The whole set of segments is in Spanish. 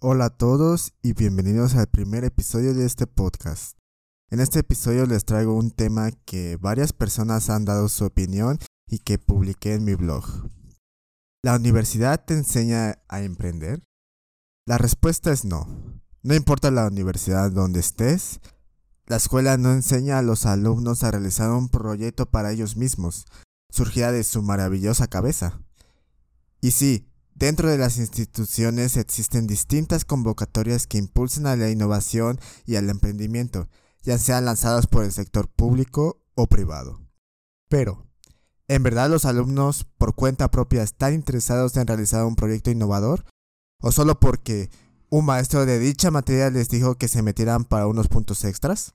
Hola a todos y bienvenidos al primer episodio de este podcast. En este episodio les traigo un tema que varias personas han dado su opinión y que publiqué en mi blog. ¿La universidad te enseña a emprender? La respuesta es no. No importa la universidad donde estés, la escuela no enseña a los alumnos a realizar un proyecto para ellos mismos, surgida de su maravillosa cabeza. Y sí, Dentro de las instituciones existen distintas convocatorias que impulsan a la innovación y al emprendimiento, ya sean lanzadas por el sector público o privado. Pero, ¿en verdad los alumnos por cuenta propia están interesados en realizar un proyecto innovador? ¿O solo porque un maestro de dicha materia les dijo que se metieran para unos puntos extras?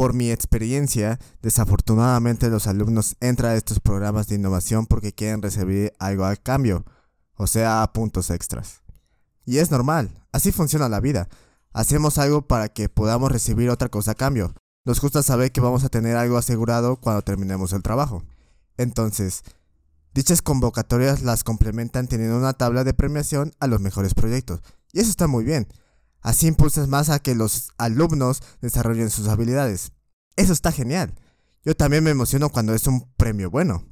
Por mi experiencia, desafortunadamente los alumnos entran a estos programas de innovación porque quieren recibir algo al cambio, o sea, puntos extras. Y es normal, así funciona la vida. Hacemos algo para que podamos recibir otra cosa a cambio. Nos gusta saber que vamos a tener algo asegurado cuando terminemos el trabajo. Entonces, dichas convocatorias las complementan teniendo una tabla de premiación a los mejores proyectos. Y eso está muy bien. Así impulsas más a que los alumnos desarrollen sus habilidades. Eso está genial. Yo también me emociono cuando es un premio bueno.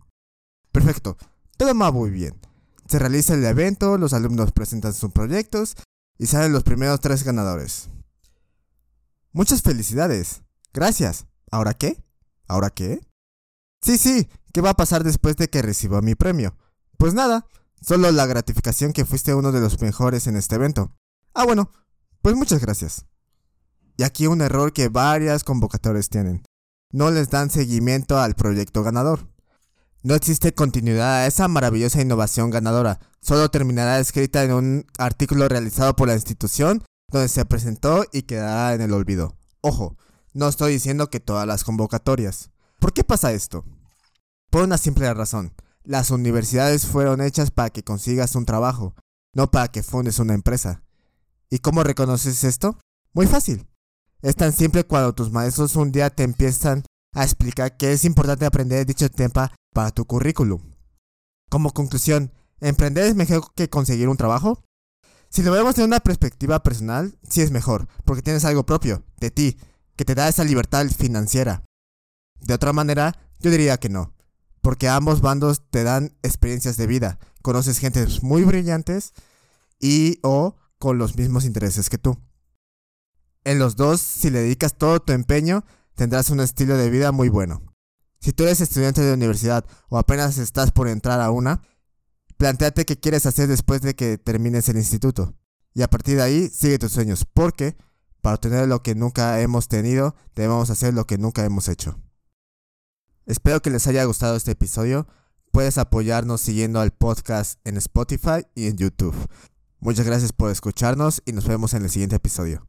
Perfecto, todo va muy bien. Se realiza el evento, los alumnos presentan sus proyectos y salen los primeros tres ganadores. Muchas felicidades. Gracias. ¿Ahora qué? ¿Ahora qué? Sí, sí, ¿qué va a pasar después de que reciba mi premio? Pues nada, solo la gratificación que fuiste uno de los mejores en este evento. Ah, bueno, pues muchas gracias. Y aquí un error que varias convocatorias tienen. No les dan seguimiento al proyecto ganador. No existe continuidad a esa maravillosa innovación ganadora. Solo terminará escrita en un artículo realizado por la institución donde se presentó y quedará en el olvido. Ojo, no estoy diciendo que todas las convocatorias. ¿Por qué pasa esto? Por una simple razón. Las universidades fueron hechas para que consigas un trabajo, no para que fundes una empresa. ¿Y cómo reconoces esto? Muy fácil. Es tan simple cuando tus maestros un día te empiezan a explicar que es importante aprender dicho tema para tu currículum. Como conclusión, ¿emprender es mejor que conseguir un trabajo? Si lo vemos de una perspectiva personal, sí es mejor, porque tienes algo propio, de ti, que te da esa libertad financiera. De otra manera, yo diría que no, porque ambos bandos te dan experiencias de vida, conoces gente muy brillantes y o con los mismos intereses que tú. En los dos, si le dedicas todo tu empeño, tendrás un estilo de vida muy bueno. Si tú eres estudiante de universidad o apenas estás por entrar a una, planteate qué quieres hacer después de que termines el instituto. Y a partir de ahí, sigue tus sueños, porque para obtener lo que nunca hemos tenido, debemos hacer lo que nunca hemos hecho. Espero que les haya gustado este episodio. Puedes apoyarnos siguiendo al podcast en Spotify y en YouTube. Muchas gracias por escucharnos y nos vemos en el siguiente episodio.